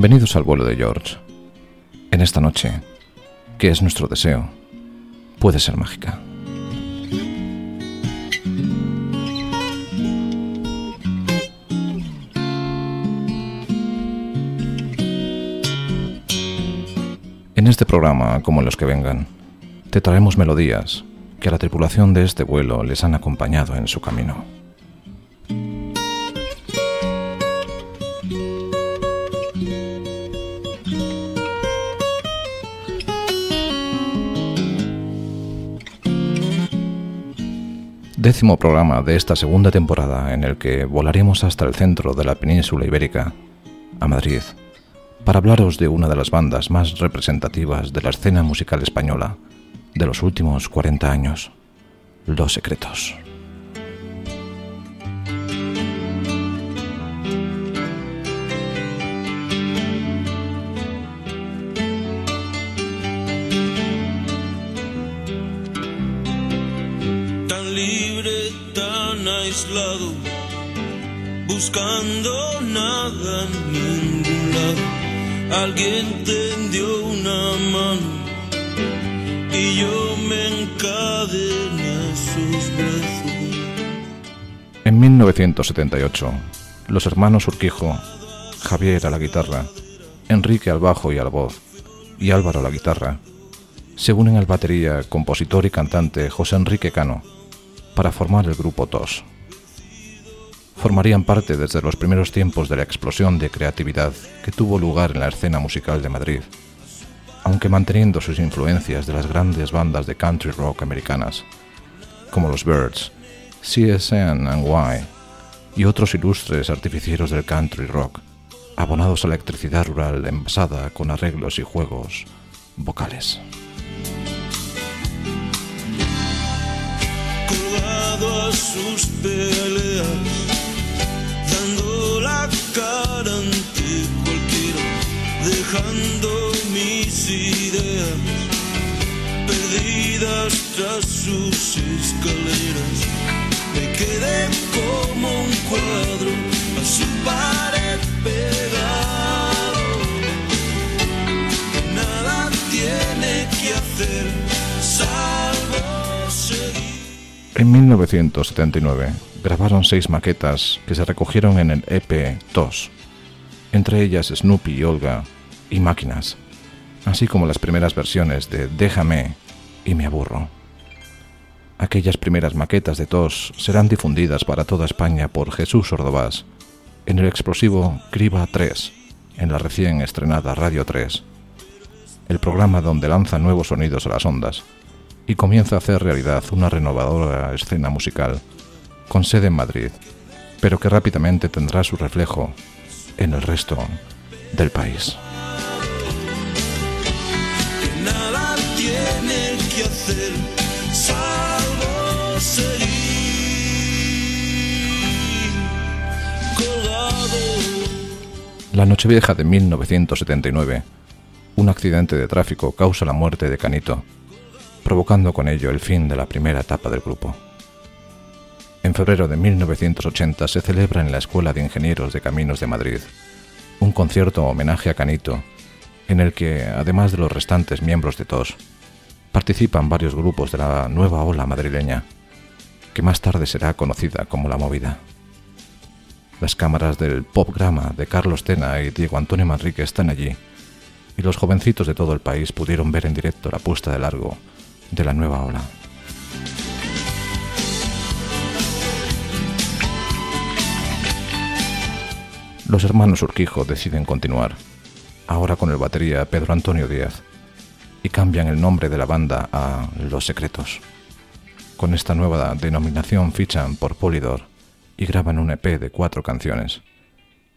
Bienvenidos al vuelo de George. En esta noche, que es nuestro deseo, puede ser mágica. En este programa, como en los que vengan, te traemos melodías que a la tripulación de este vuelo les han acompañado en su camino. Décimo programa de esta segunda temporada en el que volaremos hasta el centro de la península ibérica, a Madrid para hablaros de una de las bandas más representativas de la escena musical española de los últimos 40 años, Los Secretos. Buscando nada en ningún lado alguien tendió una mano y yo me encadené a sus brazos. En 1978, los hermanos Urquijo, Javier a la guitarra, Enrique al bajo y a la voz, y Álvaro a la guitarra, se unen al batería, compositor y cantante José Enrique Cano para formar el grupo TOS formarían parte desde los primeros tiempos de la explosión de creatividad que tuvo lugar en la escena musical de Madrid, aunque manteniendo sus influencias de las grandes bandas de country rock americanas, como los Birds, CSN and Y y otros ilustres artificieros del country rock, abonados a la electricidad rural envasada con arreglos y juegos vocales. Ante cualquiera, dejando mis ideas perdidas tras sus escaleras. Me quedé como un cuadro a su pared pegado. Nada tiene que hacer seguir. En 1979 grabaron seis maquetas que se recogieron en el EP 2, entre ellas Snoopy y Olga y Máquinas, así como las primeras versiones de Déjame y Me Aburro. Aquellas primeras maquetas de TOS serán difundidas para toda España por Jesús Ordovás en el explosivo Criba 3, en la recién estrenada Radio 3, el programa donde lanza nuevos sonidos a las ondas y comienza a hacer realidad una renovadora escena musical con sede en Madrid, pero que rápidamente tendrá su reflejo en el resto del país. La Nochevieja de 1979, un accidente de tráfico causa la muerte de Canito, provocando con ello el fin de la primera etapa del grupo. En febrero de 1980 se celebra en la Escuela de Ingenieros de Caminos de Madrid un concierto homenaje a Canito, en el que, además de los restantes miembros de TOS, participan varios grupos de la nueva ola madrileña, que más tarde será conocida como La Movida. Las cámaras del Popgrama de Carlos Tena y Diego Antonio Manrique están allí, y los jovencitos de todo el país pudieron ver en directo la puesta de largo de la nueva ola. los hermanos Urquijo deciden continuar, ahora con el batería Pedro Antonio Díaz, y cambian el nombre de la banda a Los Secretos. Con esta nueva denominación fichan por Polydor y graban un EP de cuatro canciones,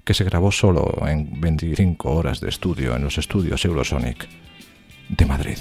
que se grabó solo en 25 horas de estudio en los estudios Eurosonic de Madrid.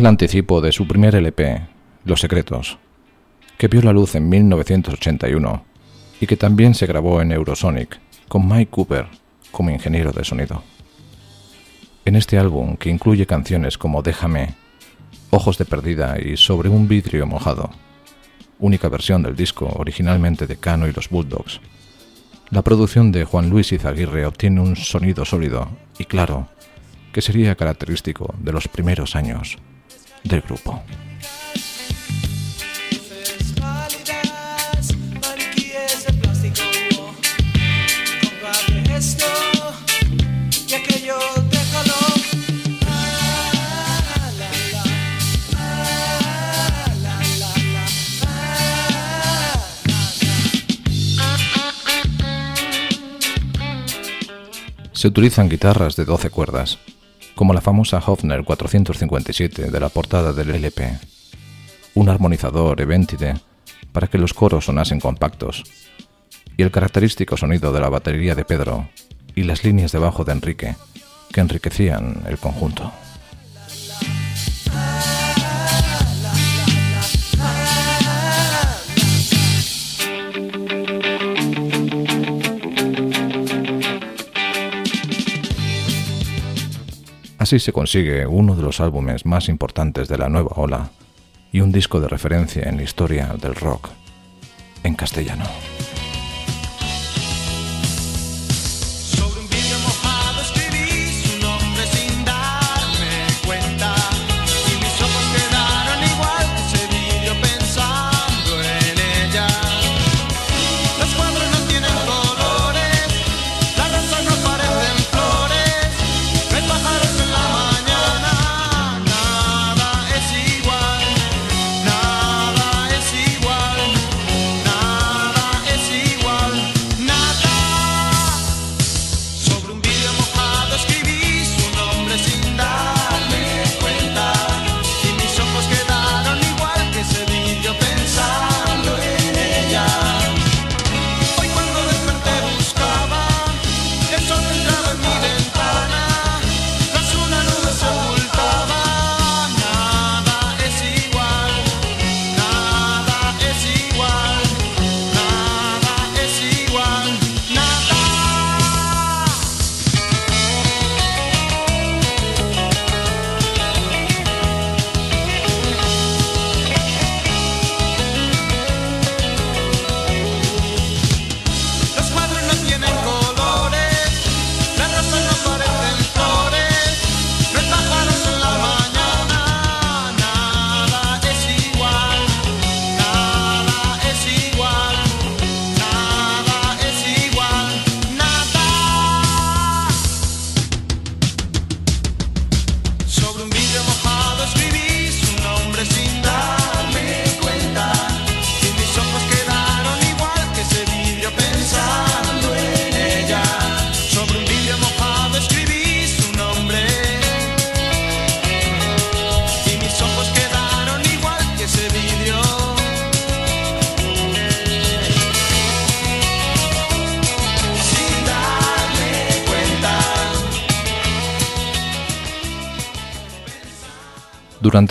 El anticipo de su primer LP, Los Secretos, que vio la luz en 1981 y que también se grabó en Eurosonic con Mike Cooper como ingeniero de sonido. En este álbum, que incluye canciones como Déjame, Ojos de Perdida y Sobre un vidrio mojado, única versión del disco originalmente de Cano y los Bulldogs, la producción de Juan Luis Izaguirre obtiene un sonido sólido y claro, que sería característico de los primeros años del grupo. se utilizan guitarras de 12 cuerdas, como la famosa Hofner 457 de la portada del LP, un armonizador Eventide para que los coros sonasen compactos, y el característico sonido de la batería de Pedro y las líneas de bajo de Enrique, que enriquecían el conjunto. Así se consigue uno de los álbumes más importantes de la nueva ola y un disco de referencia en la historia del rock en castellano.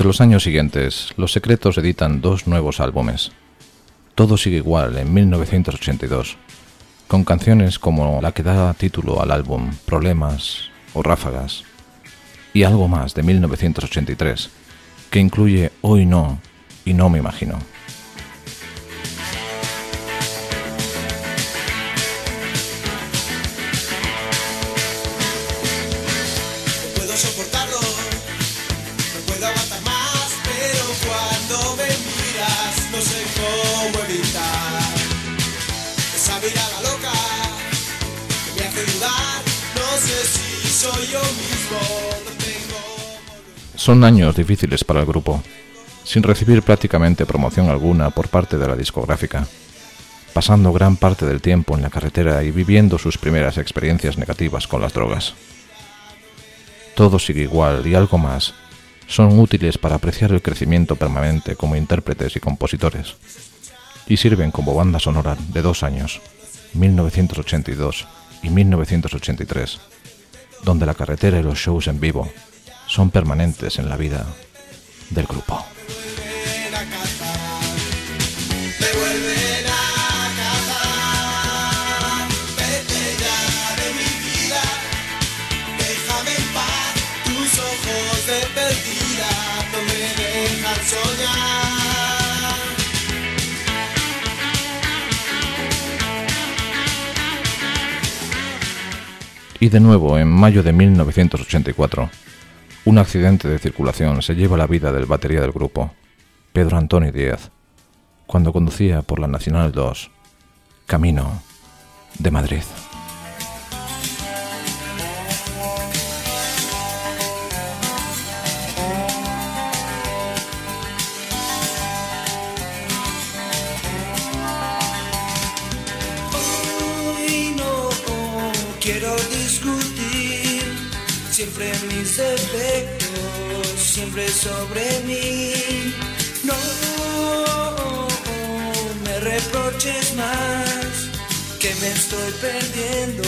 Los años siguientes, Los Secretos editan dos nuevos álbumes. Todo sigue igual en 1982, con canciones como la que da título al álbum Problemas o Ráfagas, y algo más de 1983, que incluye Hoy no y No me imagino. Son años difíciles para el grupo, sin recibir prácticamente promoción alguna por parte de la discográfica, pasando gran parte del tiempo en la carretera y viviendo sus primeras experiencias negativas con las drogas. Todo sigue igual y algo más son útiles para apreciar el crecimiento permanente como intérpretes y compositores, y sirven como banda sonora de dos años, 1982 y 1983, donde la carretera y los shows en vivo son permanentes en la vida del grupo. Y de nuevo, en mayo de 1984, un accidente de circulación se lleva la vida del batería del grupo, Pedro Antonio Díaz, cuando conducía por la Nacional 2, camino de Madrid. Siempre mis defectos, siempre sobre mí. No me reproches más, que me estoy perdiendo,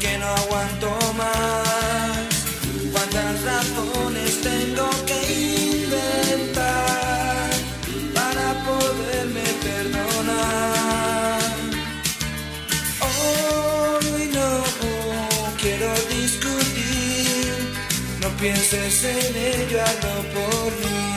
que no aguanto más. ¿Cuántas razones tengo pienses en ello, hazlo por mí.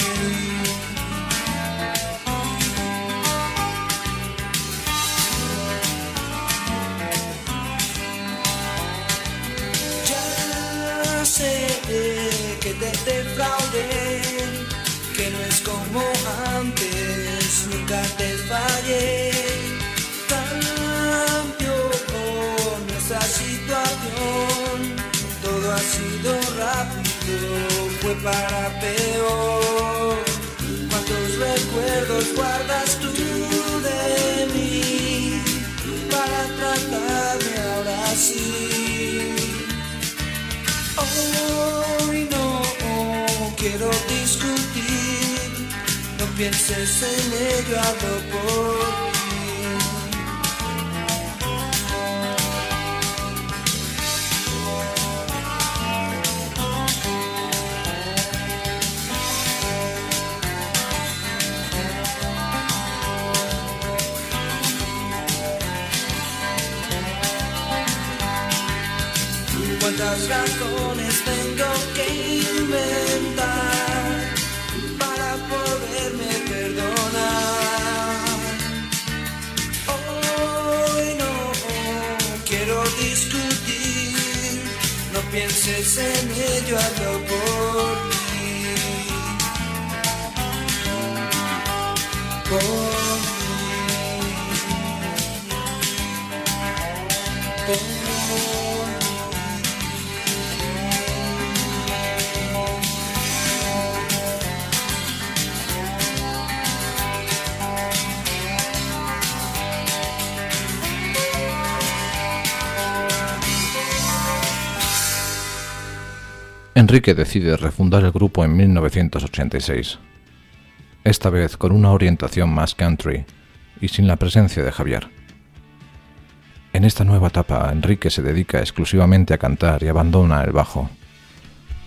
Para peor. ¿Cuántos recuerdos guardas tú de mí para tratarme ahora sí? Hoy no quiero discutir, no pienses en ello, hablo por cuántas razones tengo que inventar para poderme perdonar. Hoy no quiero discutir, no pienses en ello, hazlo por. Por Enrique decide refundar el grupo en 1986, esta vez con una orientación más country y sin la presencia de Javier. En esta nueva etapa, Enrique se dedica exclusivamente a cantar y abandona el bajo,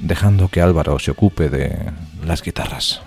dejando que Álvaro se ocupe de las guitarras.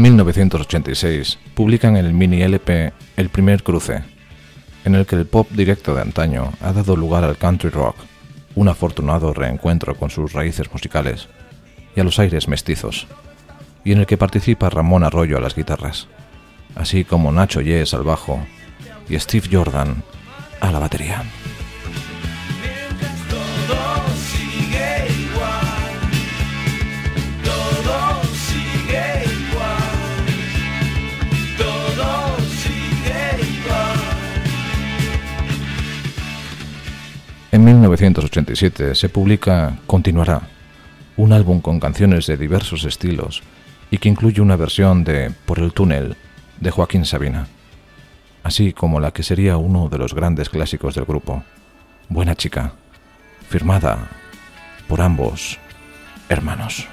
En 1986 publican el mini LP El primer cruce, en el que el pop directo de antaño ha dado lugar al country rock, un afortunado reencuentro con sus raíces musicales y a los aires mestizos, y en el que participa Ramón Arroyo a las guitarras, así como Nacho Yes al bajo y Steve Jordan a la batería. En 1987 se publica Continuará, un álbum con canciones de diversos estilos y que incluye una versión de Por el túnel de Joaquín Sabina, así como la que sería uno de los grandes clásicos del grupo, Buena chica, firmada por ambos hermanos.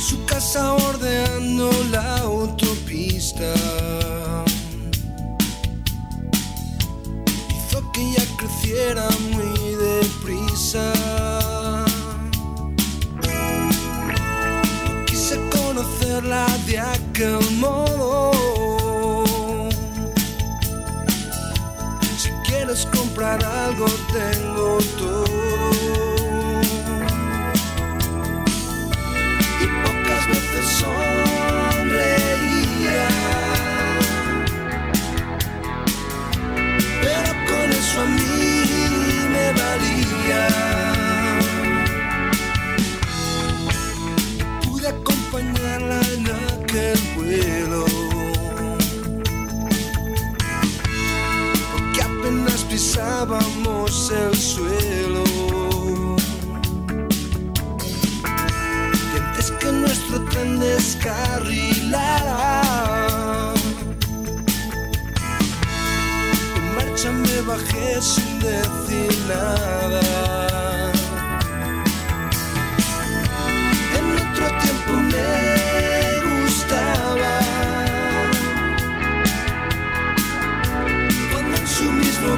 Su casa la creciera muy deprisa. No quise conocerla de aquel modo. Si quieres comprar algo, tengo todo. Pude acompañarla en aquel vuelo. Porque apenas pisábamos el suelo. Y antes que nuestro tren descarrilara marcha me bajé sin decir nada. En otro tiempo me gustaba. Cuando en su mismo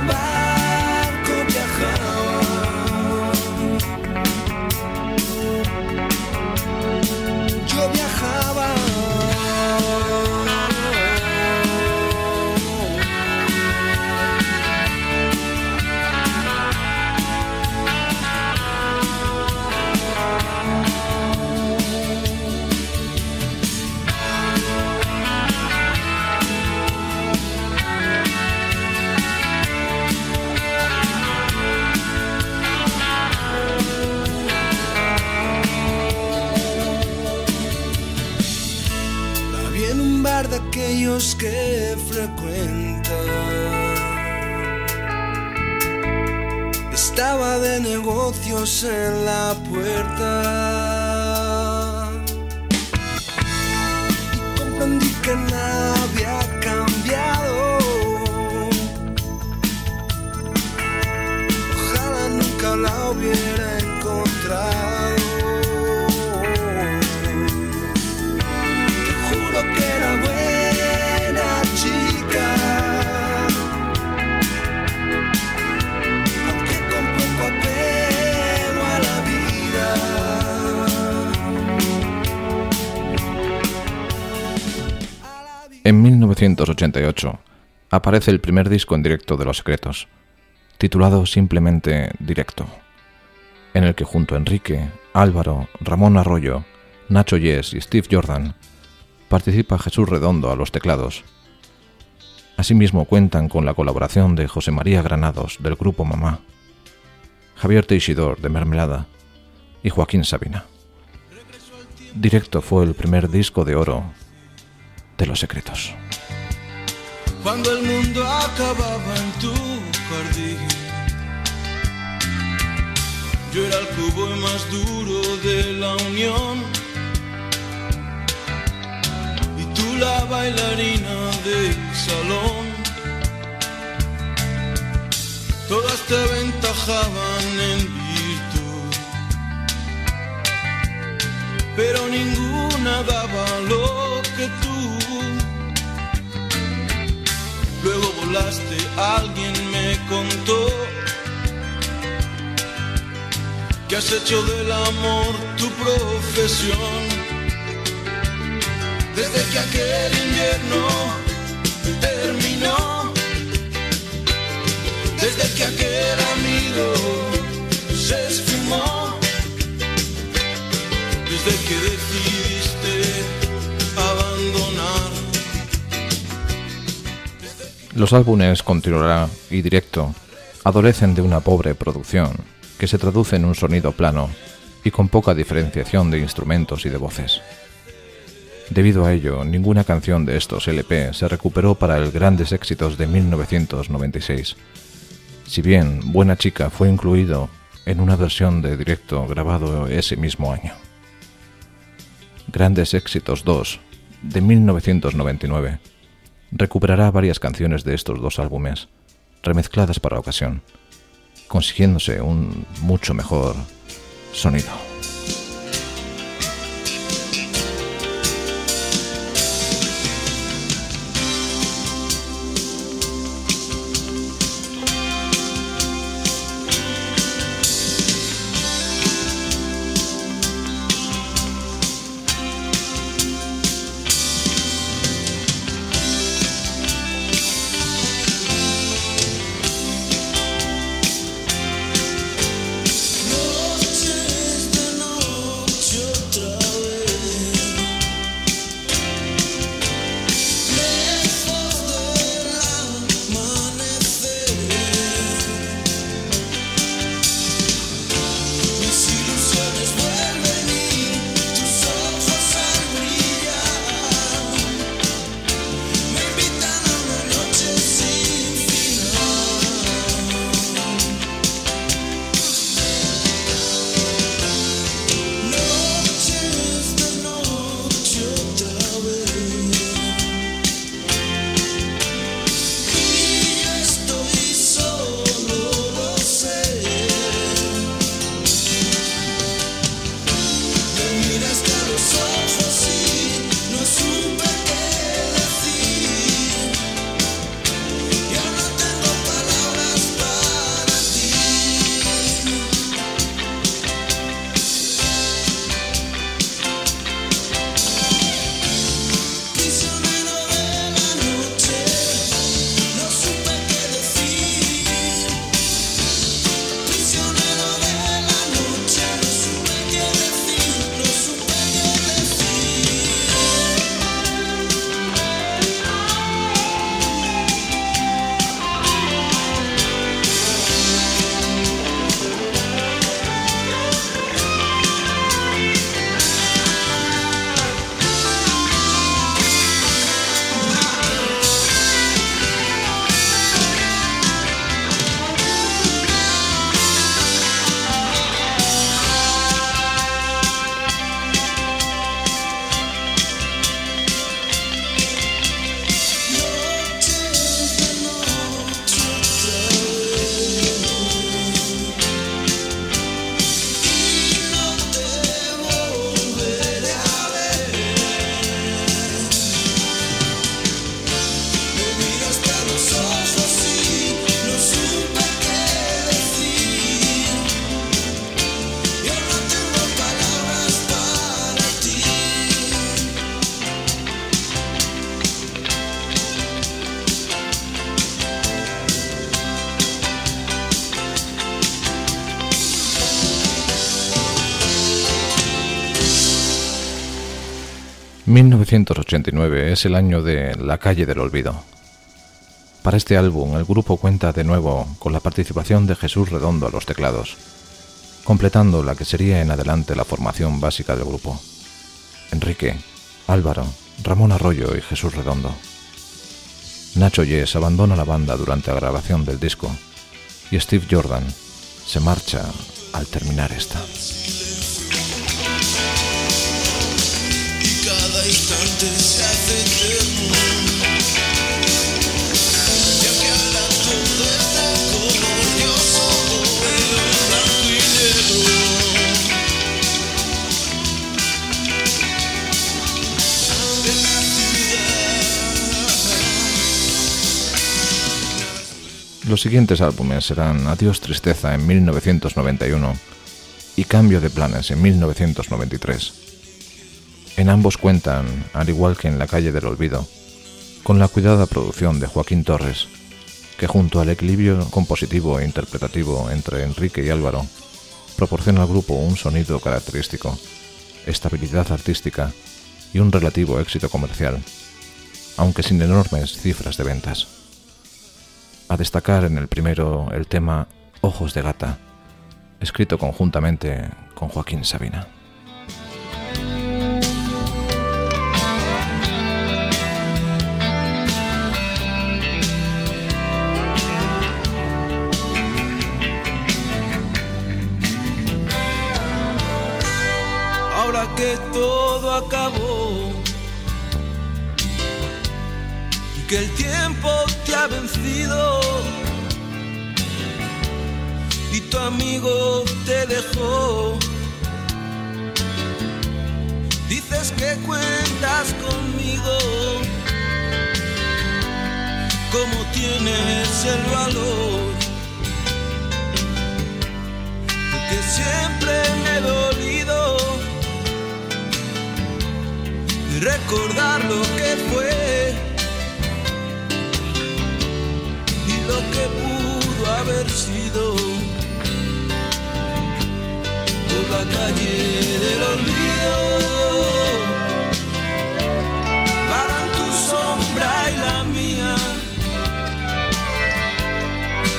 que frecuenta. Estaba de negocios en la puerta. En 1988 aparece el primer disco en directo de Los Secretos, titulado simplemente Directo, en el que junto a Enrique, Álvaro, Ramón Arroyo, Nacho Yes y Steve Jordan participa Jesús Redondo a los teclados. Asimismo cuentan con la colaboración de José María Granados del grupo Mamá, Javier Teixidor de Mermelada y Joaquín Sabina. Directo fue el primer disco de oro de Los Secretos. Cuando el mundo acababa en tu jardín, yo era el cubo más duro de la unión. Y tú la bailarina del salón. Todas te aventajaban en virtud, pero ninguna daba lo que tú. Luego volaste, alguien me contó que has hecho del amor tu profesión. Desde que aquel invierno terminó, desde que aquel amigo se esfumó, desde que decidiste Los álbumes Continuará y Directo adolecen de una pobre producción que se traduce en un sonido plano y con poca diferenciación de instrumentos y de voces. Debido a ello, ninguna canción de estos LP se recuperó para el Grandes Éxitos de 1996. Si bien Buena Chica fue incluido en una versión de directo grabado ese mismo año. Grandes Éxitos 2 de 1999 recuperará varias canciones de estos dos álbumes, remezcladas para la ocasión, consiguiéndose un mucho mejor sonido. 1989 es el año de La calle del olvido. Para este álbum el grupo cuenta de nuevo con la participación de Jesús Redondo a los teclados, completando la que sería en adelante la formación básica del grupo. Enrique, Álvaro, Ramón Arroyo y Jesús Redondo. Nacho Yes abandona la banda durante la grabación del disco y Steve Jordan se marcha al terminar esta. Los siguientes álbumes serán Adiós Tristeza en 1991 y Cambio de Planes en 1993. En ambos cuentan, al igual que en La calle del olvido, con la cuidada producción de Joaquín Torres, que junto al equilibrio compositivo e interpretativo entre Enrique y Álvaro, proporciona al grupo un sonido característico, estabilidad artística y un relativo éxito comercial, aunque sin enormes cifras de ventas. A destacar en el primero el tema Ojos de Gata, escrito conjuntamente con Joaquín Sabina. Que todo acabó. Y que el tiempo te ha vencido. Y tu amigo te dejó. Dices que cuentas conmigo, como tienes el valor, que siempre me he dolido recordar lo que fue y lo que pudo haber sido por la calle del olvido. y la mía,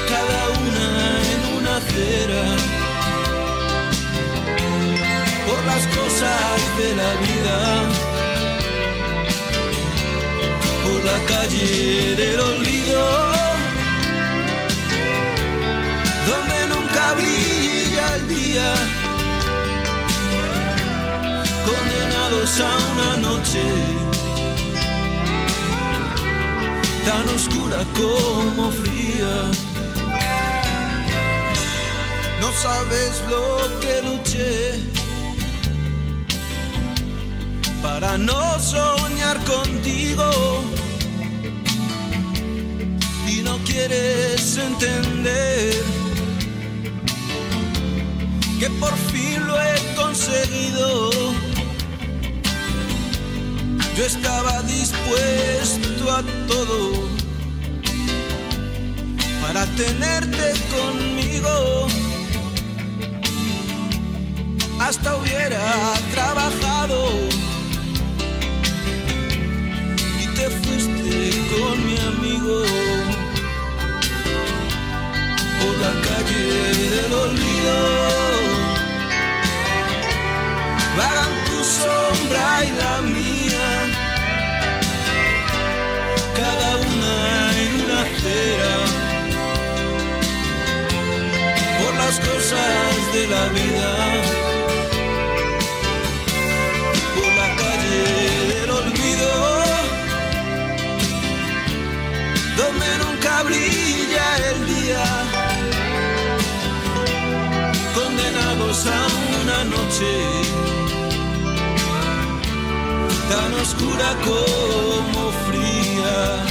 cada una en una acera, por las cosas de la vida, la calle del olvido, donde nunca brilla el día, condenados a una noche tan oscura como fría. No sabes lo que luché para no soñar contigo. Quieres entender que por fin lo he conseguido yo estaba dispuesto a todo para tenerte conmigo. Hasta hubiera trabajado y te fuiste con mi amigo del olvido. Vagan tu sombra y la mía cada una en una acera, por las cosas de la vida, noche tan oscura como fría.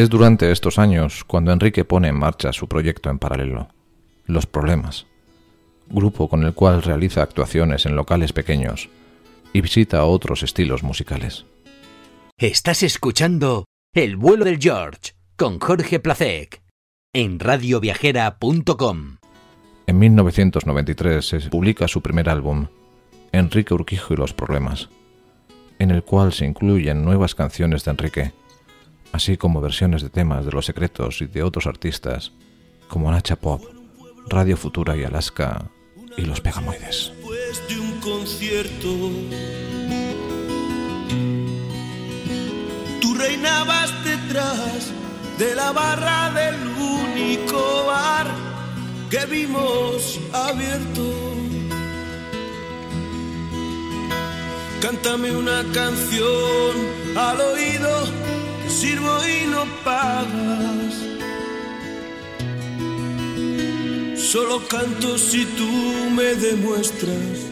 Es durante estos años cuando Enrique pone en marcha su proyecto en paralelo, Los Problemas, grupo con el cual realiza actuaciones en locales pequeños y visita otros estilos musicales. Estás escuchando El vuelo del George con Jorge Placek en radioviajera.com. En 1993 se publica su primer álbum, Enrique Urquijo y los Problemas, en el cual se incluyen nuevas canciones de Enrique así como versiones de temas de Los Secretos y de otros artistas como Nacha Pop, Radio Futura y Alaska y Los Pegamoides. Después de un concierto, tú reinabas detrás de la barra del único bar que vimos abierto. Cántame una canción al oído sirvo y no pagas. Solo canto si tú me demuestras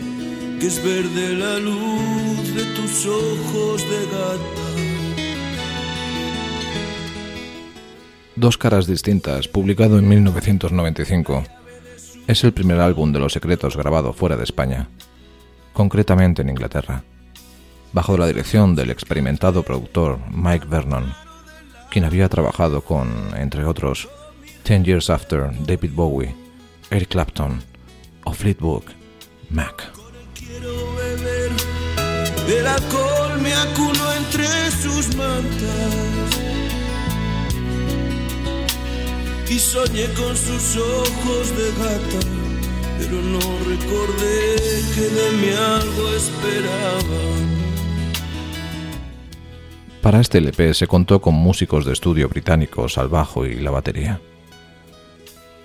que es verde la luz de tus ojos de gata. Dos caras distintas, publicado en 1995. Es el primer álbum de Los Secretos grabado fuera de España, concretamente en Inglaterra bajo la dirección del experimentado productor Mike Vernon, quien había trabajado con, entre otros, Ten Years After, David Bowie, Eric Clapton o Fleetwood Mac. El alcohol me acuno entre sus mantas. y soñé con sus ojos de gata, pero no recordé que de mí algo esperaba. Para este LP se contó con músicos de estudio británicos al bajo y la batería.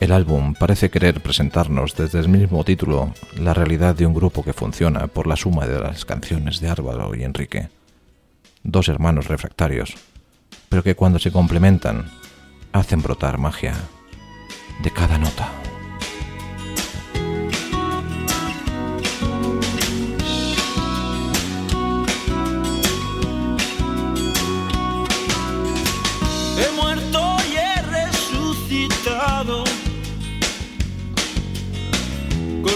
El álbum parece querer presentarnos desde el mismo título la realidad de un grupo que funciona por la suma de las canciones de Álvaro y Enrique, dos hermanos refractarios, pero que cuando se complementan hacen brotar magia de cada nota.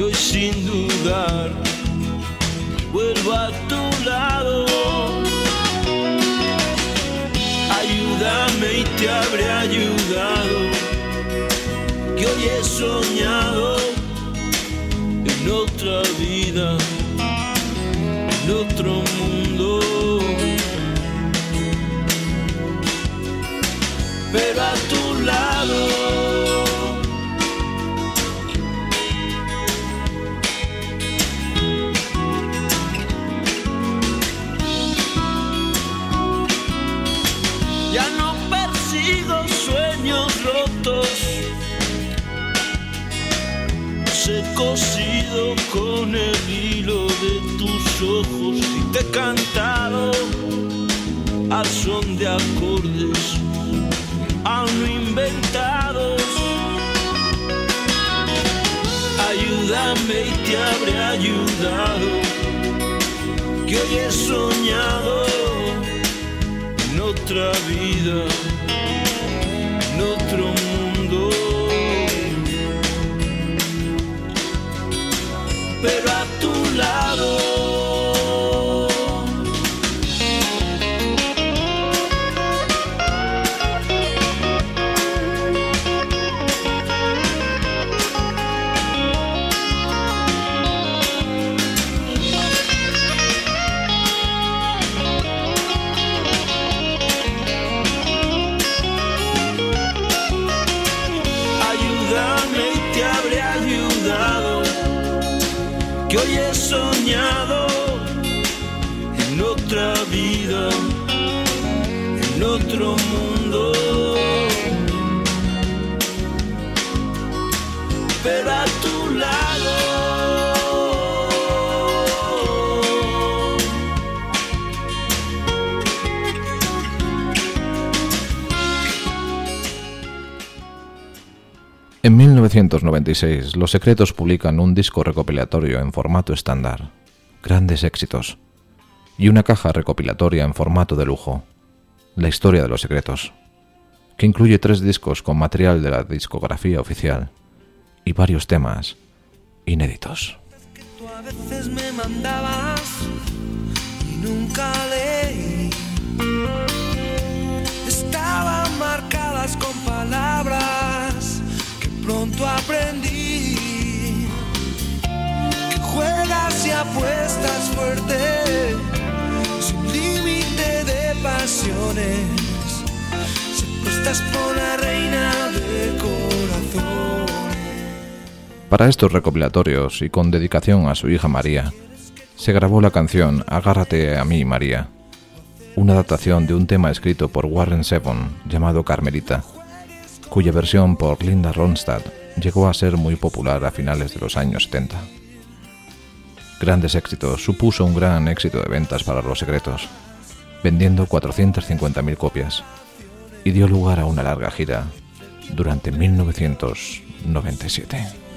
y hoy sin dudar vuelvo a tu lado. Ayúdame y te habré ayudado que hoy he soñado en otra vida, en otro mundo. Pero a tu lado. Cosido con el hilo de tus ojos y te he cantado al son de acordes aún inventados. Ayúdame y te habré ayudado, que hoy he soñado en otra vida, en otro mundo. Que hoy he soñado en otra vida, en otro mundo. 1996, Los Secretos publican un disco recopilatorio en formato estándar, grandes éxitos, y una caja recopilatoria en formato de lujo, La historia de los secretos, que incluye tres discos con material de la discografía oficial y varios temas inéditos. Pronto aprendí. Que juegas y apuestas fuerte, sin límite de pasiones. Siempre estás por la reina de corazón. Para estos recopilatorios y con dedicación a su hija María, se grabó la canción Agárrate a mí, María, una adaptación de un tema escrito por Warren Zevon llamado Carmelita, cuya versión por Linda Ronstadt llegó a ser muy popular a finales de los años 70. Grandes éxitos supuso un gran éxito de ventas para Los Secretos, vendiendo 450.000 copias, y dio lugar a una larga gira durante 1997.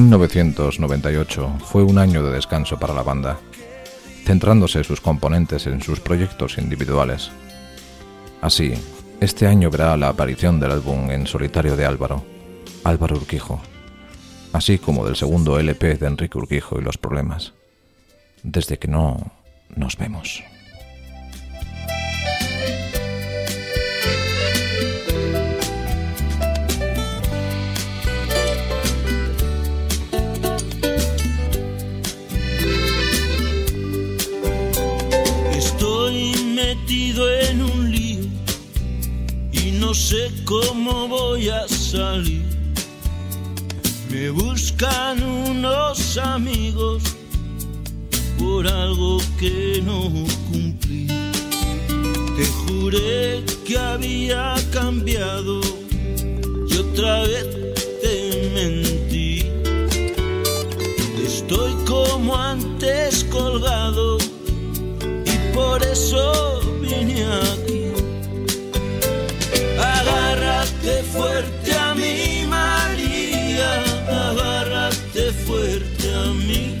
1998 fue un año de descanso para la banda, centrándose sus componentes en sus proyectos individuales. Así, este año verá la aparición del álbum en solitario de Álvaro, Álvaro Urquijo, así como del segundo LP de Enrique Urquijo y los problemas. Desde que no nos vemos. No sé cómo voy a salir. Me buscan unos amigos por algo que no cumplí. Te juré que había cambiado y otra vez te mentí. Estoy como antes colgado y por eso vine aquí. Agárrate fuerte a mí, María, agárrate fuerte a mí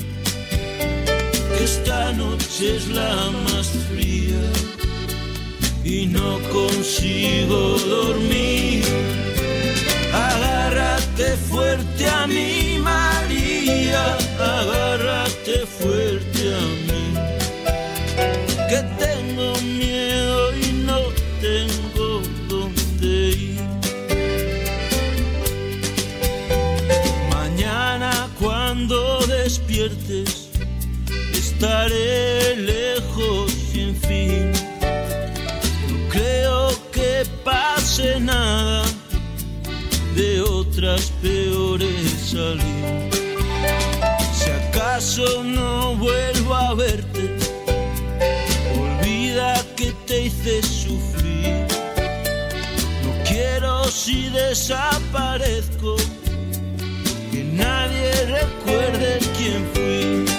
esta noche es la más fría y no consigo dormir. Agárrate fuerte a mí, hice sufrir. No quiero si desaparezco, que nadie recuerde quién fui.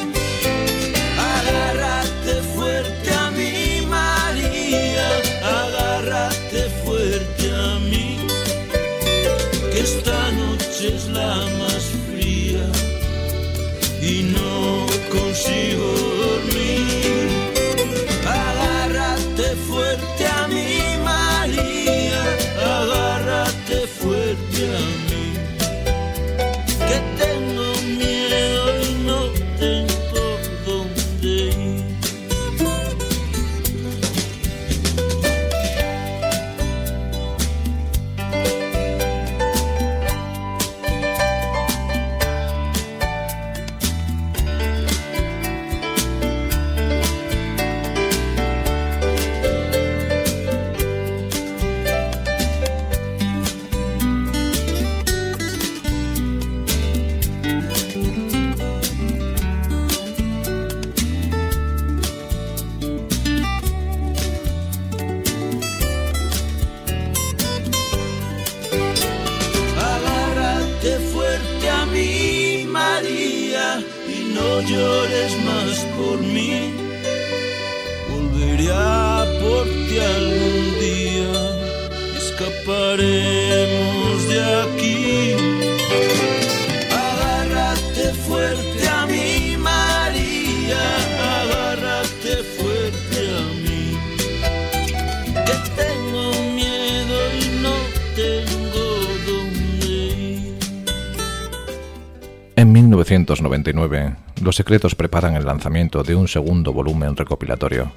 1999, Los Secretos preparan el lanzamiento de un segundo volumen recopilatorio.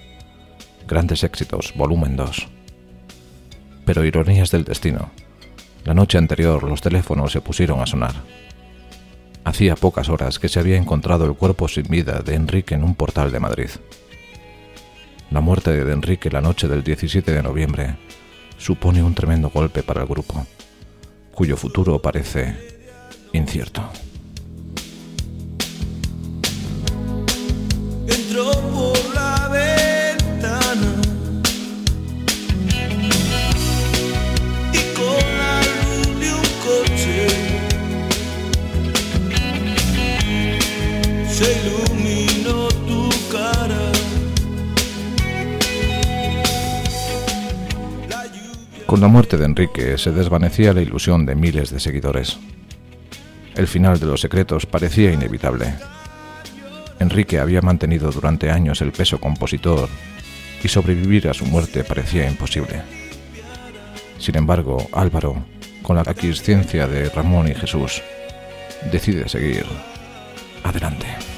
Grandes éxitos, volumen 2. Pero ironías del destino. La noche anterior los teléfonos se pusieron a sonar. Hacía pocas horas que se había encontrado el cuerpo sin vida de Enrique en un portal de Madrid. La muerte de Enrique la noche del 17 de noviembre supone un tremendo golpe para el grupo, cuyo futuro parece incierto. Con la muerte de Enrique se desvanecía la ilusión de miles de seguidores. El final de los secretos parecía inevitable. Enrique había mantenido durante años el peso compositor y sobrevivir a su muerte parecía imposible. Sin embargo, Álvaro, con la aquiescencia de Ramón y Jesús, decide seguir adelante.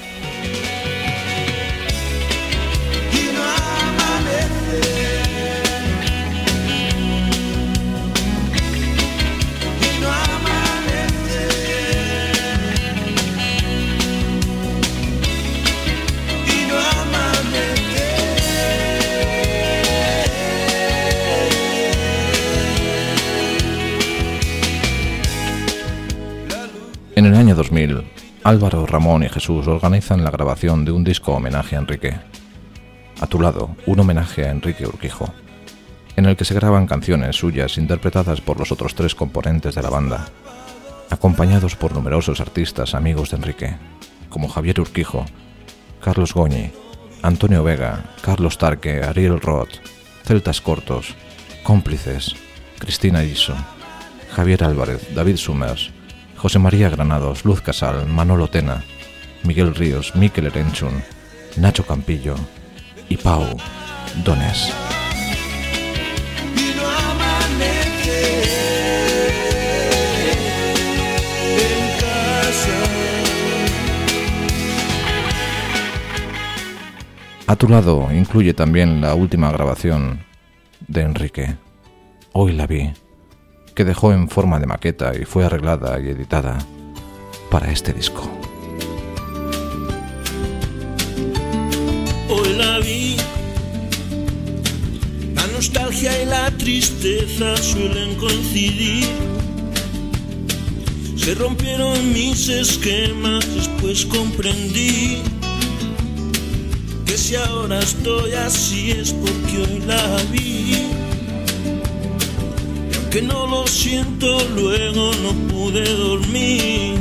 2000, Álvaro, Ramón y Jesús organizan la grabación de un disco homenaje a Enrique. A tu lado, un homenaje a Enrique Urquijo, en el que se graban canciones suyas interpretadas por los otros tres componentes de la banda, acompañados por numerosos artistas amigos de Enrique, como Javier Urquijo, Carlos Goñi, Antonio Vega, Carlos Tarque, Ariel Roth, Celtas Cortos, Cómplices, Cristina Iso, Javier Álvarez, David Summers, José María Granados, Luz Casal, Manolo Tena, Miguel Ríos, Miquel Erenchun, Nacho Campillo y Pau Donés. A tu lado incluye también la última grabación de Enrique. Hoy la vi que dejó en forma de maqueta y fue arreglada y editada para este disco. Hoy la vi, la nostalgia y la tristeza suelen coincidir. Se rompieron mis esquemas, después comprendí que si ahora estoy así es porque hoy la vi que no lo siento, luego no pude dormir.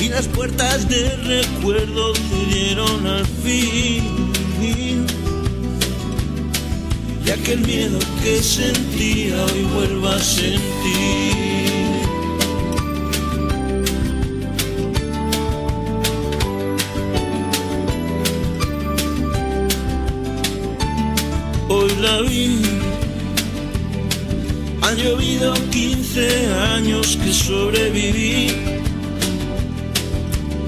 Y las puertas del recuerdo dieron al fin. Y aquel miedo que sentía hoy vuelvo a sentir. Hoy la vi han llovido 15 años que sobreviví.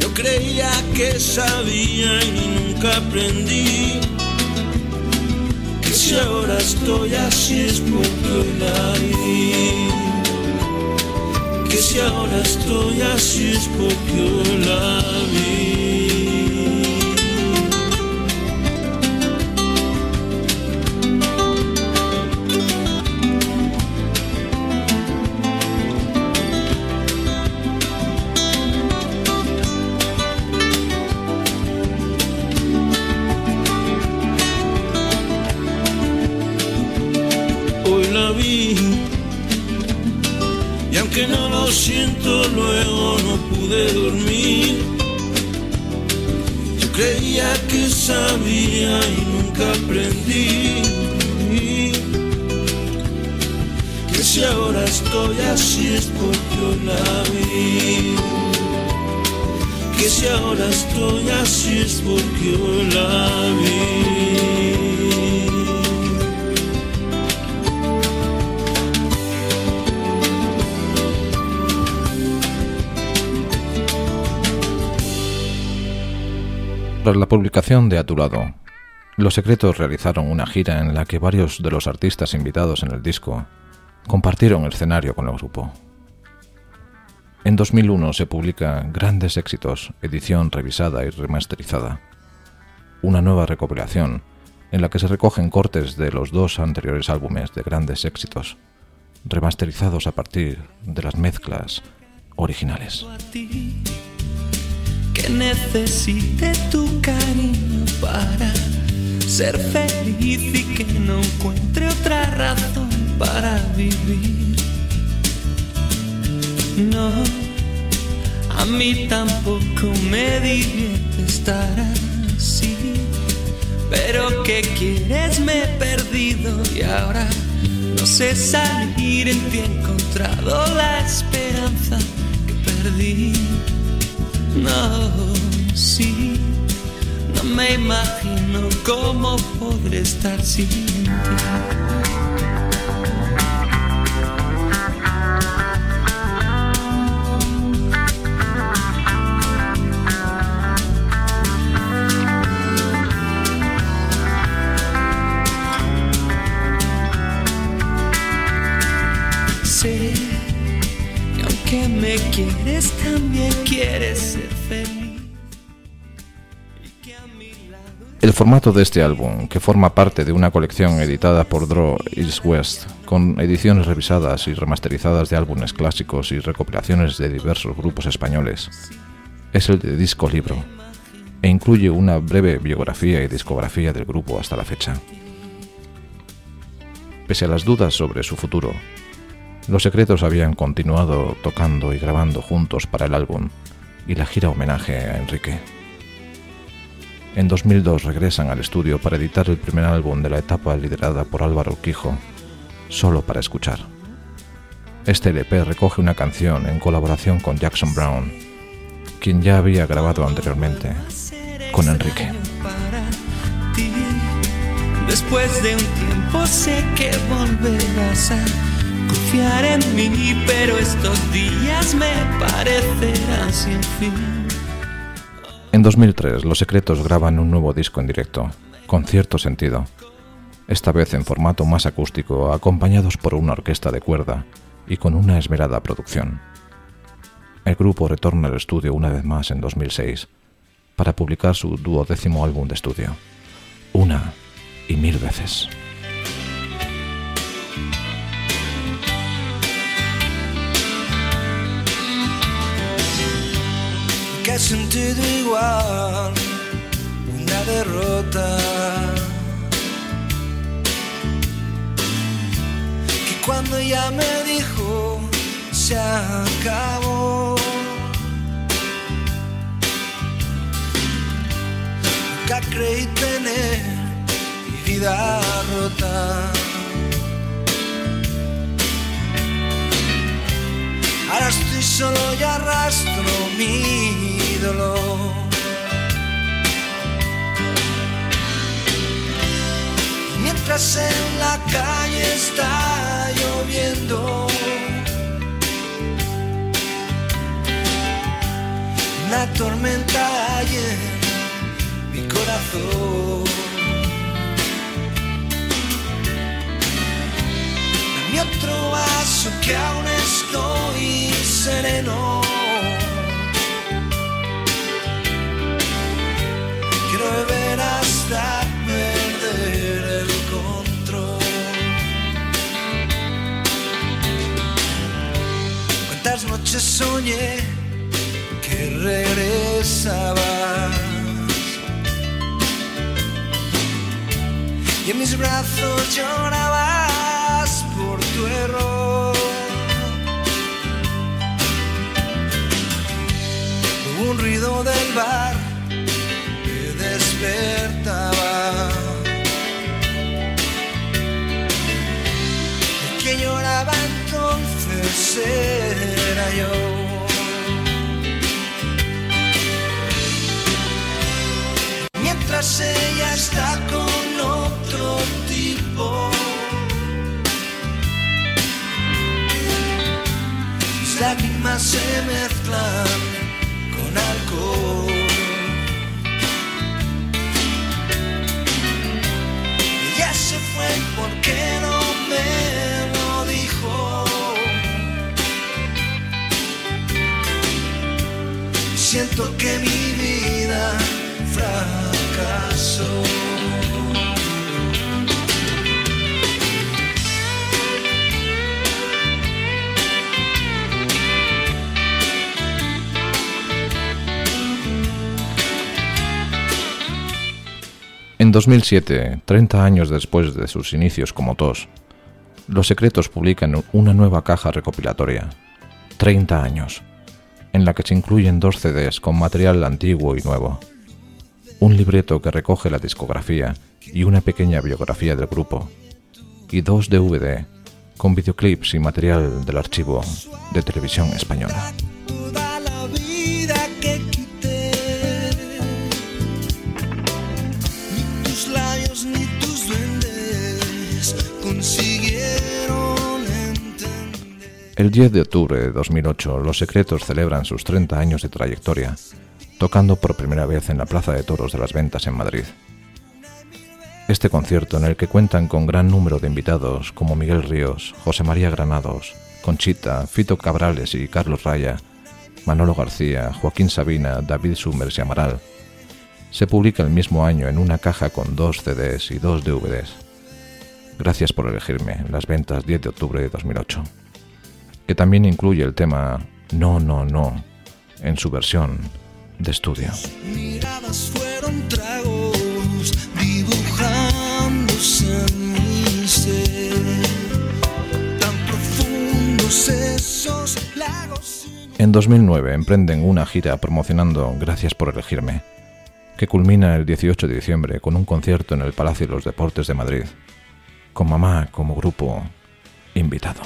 Yo creía que sabía y nunca aprendí. Que si ahora estoy así es porque hoy la vi. Que si ahora estoy así es porque hoy la vi. Porque. Tras la publicación de A tu lado, Los Secretos realizaron una gira en la que varios de los artistas invitados en el disco compartieron escenario con el grupo. En 2001 se publica Grandes Éxitos, edición revisada y remasterizada, una nueva recopilación en la que se recogen cortes de los dos anteriores álbumes de Grandes Éxitos, remasterizados a partir de las mezclas originales que necesite tu cariño para ser feliz y que no encuentre otra razón para vivir. No, a mí tampoco me divierte estar así. Pero ¿qué quieres? Me he perdido y ahora no sé salir en ti he encontrado la esperanza perdí. No, sí, no me imagino cómo podré estar sin ti. El formato de este álbum, que forma parte de una colección editada por Draw East West, con ediciones revisadas y remasterizadas de álbumes clásicos y recopilaciones de diversos grupos españoles, es el de disco libro, e incluye una breve biografía y discografía del grupo hasta la fecha. Pese a las dudas sobre su futuro, los secretos habían continuado tocando y grabando juntos para el álbum y la gira homenaje a Enrique. En 2002 regresan al estudio para editar el primer álbum de la etapa liderada por Álvaro Urquijo, Solo para escuchar. Este LP recoge una canción en colaboración con Jackson Brown, quien ya había grabado anteriormente con Enrique. Después de un tiempo sé que volverás a confiar en mí, pero estos días me parecerán sin fin. En 2003, Los Secretos graban un nuevo disco en directo, con cierto sentido, esta vez en formato más acústico, acompañados por una orquesta de cuerda y con una esmerada producción. El grupo retorna al estudio una vez más en 2006 para publicar su duodécimo álbum de estudio, Una y Mil veces. Has sentido igual una derrota. Que cuando ella me dijo se acabó. Nunca creí tener mi vida rota. Ahora estoy solo y arrastro mi dolor. Mientras en la calle está lloviendo, una tormenta hay en mi corazón. Dame otro vaso que aún estoy sereno. Quiero beber hasta perder el control. Cuántas noches soñé que regresabas. Y en mis brazos llorabas por tu error. Un ruido del bar me despertaba. El que lloraba entonces era yo. Mientras ella está con otro tipo. Mis lágrimas se mezclan Ella se fue porque no me lo dijo. Siento que mi vida fracasó. En 2007, 30 años después de sus inicios como TOS, Los Secretos publican una nueva caja recopilatoria, 30 años, en la que se incluyen dos CDs con material antiguo y nuevo, un libreto que recoge la discografía y una pequeña biografía del grupo, y dos DVD con videoclips y material del archivo de televisión española. Toda 10 de octubre de 2008, Los Secretos celebran sus 30 años de trayectoria, tocando por primera vez en la Plaza de Toros de las Ventas en Madrid. Este concierto, en el que cuentan con gran número de invitados como Miguel Ríos, José María Granados, Conchita, Fito Cabrales y Carlos Raya, Manolo García, Joaquín Sabina, David Summers y Amaral, se publica el mismo año en una caja con dos CDs y dos DVDs. Gracias por elegirme, las ventas 10 de octubre de 2008, que también incluye el tema No, no, no, en su versión de estudio. Miradas fueron tragos dibujándose en mi ser. Tan profundos esos lagos. En 2009 emprenden una gira promocionando Gracias por elegirme, que culmina el 18 de diciembre con un concierto en el Palacio de los Deportes de Madrid, con mamá como grupo invitado.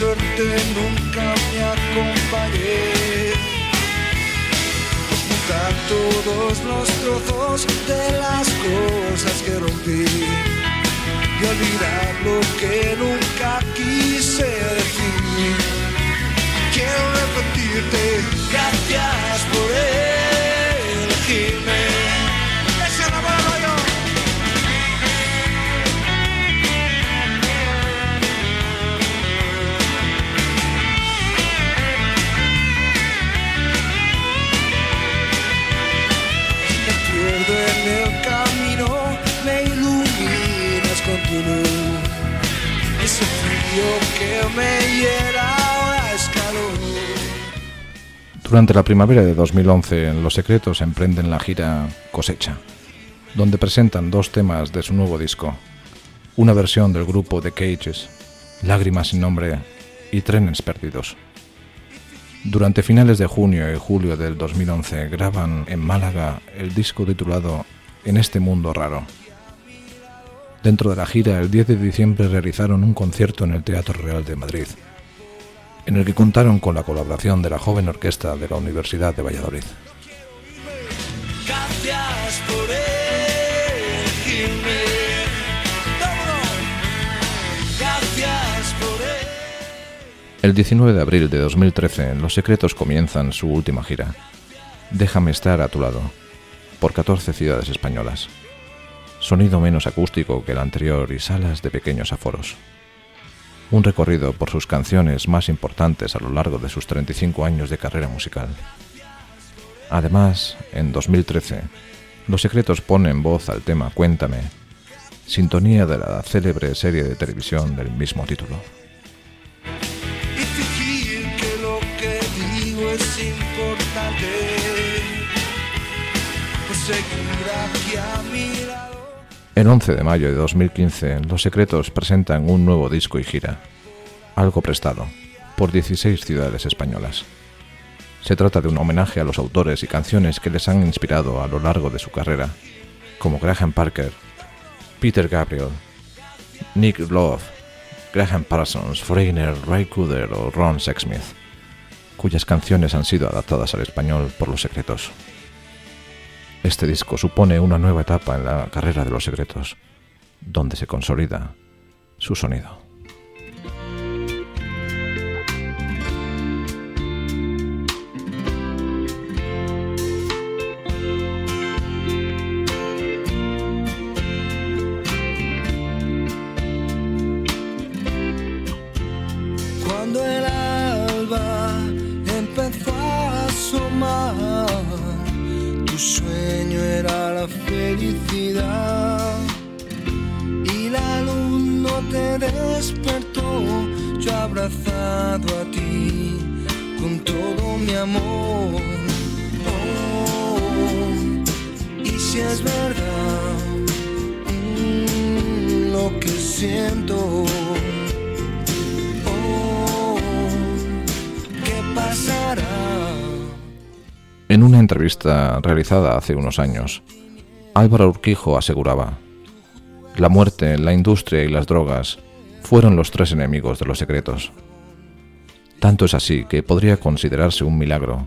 Suerte nunca me acompañé juntar todos los trozos de las cosas que rompí y olvidar lo que nunca quise decir. Quiero repetirte gracias por elegirme. Durante la primavera de 2011, Los Secretos emprenden la gira Cosecha, donde presentan dos temas de su nuevo disco, una versión del grupo The Cages, Lágrimas sin nombre y Trenes Perdidos. Durante finales de junio y julio del 2011 graban en Málaga el disco titulado En este mundo raro. Dentro de la gira, el 10 de diciembre realizaron un concierto en el Teatro Real de Madrid, en el que contaron con la colaboración de la joven orquesta de la Universidad de Valladolid. Gracias por elegirme. Vámonos. Gracias por elegirme. El 19 de abril de 2013, Los Secretos comienzan su última gira, Déjame estar a tu lado, por 14 ciudades españolas. Sonido menos acústico que el anterior y salas de pequeños aforos. Un recorrido por sus canciones más importantes a lo largo de sus 35 años de carrera musical. Además, en 2013, Los Secretos ponen voz al tema Cuéntame, sintonía de la célebre serie de televisión del mismo título. El 11 de mayo de 2015, Los Secretos presentan un nuevo disco y gira, algo prestado, por 16 ciudades españolas. Se trata de un homenaje a los autores y canciones que les han inspirado a lo largo de su carrera, como Graham Parker, Peter Gabriel, Nick Love, Graham Parsons, Foreigner, Ray Cooder o Ron Sexsmith, cuyas canciones han sido adaptadas al español por Los Secretos. Este disco supone una nueva etapa en la carrera de Los Secretos, donde se consolida su sonido. Cuando el alba empezó felicidad. Y la luz no te despertó, yo abrazado a ti con todo mi amor. Oh, y si es verdad mm, lo que siento. Entrevista realizada hace unos años, Álvaro Urquijo aseguraba, la muerte, la industria y las drogas fueron los tres enemigos de los secretos. Tanto es así que podría considerarse un milagro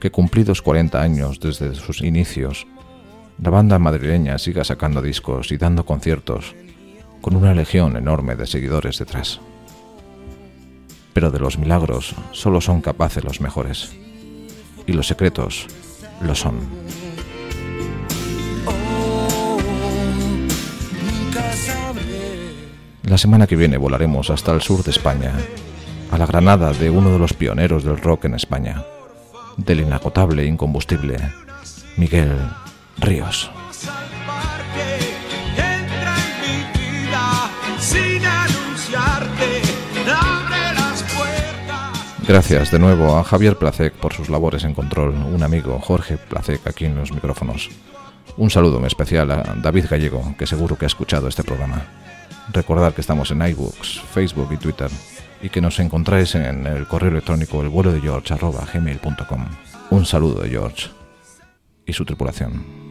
que cumplidos 40 años desde sus inicios, la banda madrileña siga sacando discos y dando conciertos con una legión enorme de seguidores detrás pero de los milagros solo son capaces los mejores. Y los secretos lo son. La semana que viene volaremos hasta el sur de España, a la Granada de uno de los pioneros del rock en España, del inagotable e incombustible Miguel Ríos. Gracias de nuevo a Javier Placek por sus labores en control, un amigo, Jorge Placek, aquí en los micrófonos. Un saludo especial a David Gallego, que seguro que ha escuchado este programa. Recordad que estamos en iBooks, Facebook y Twitter, y que nos encontráis en el correo electrónico el vuelo de George, Un saludo de George y su tripulación.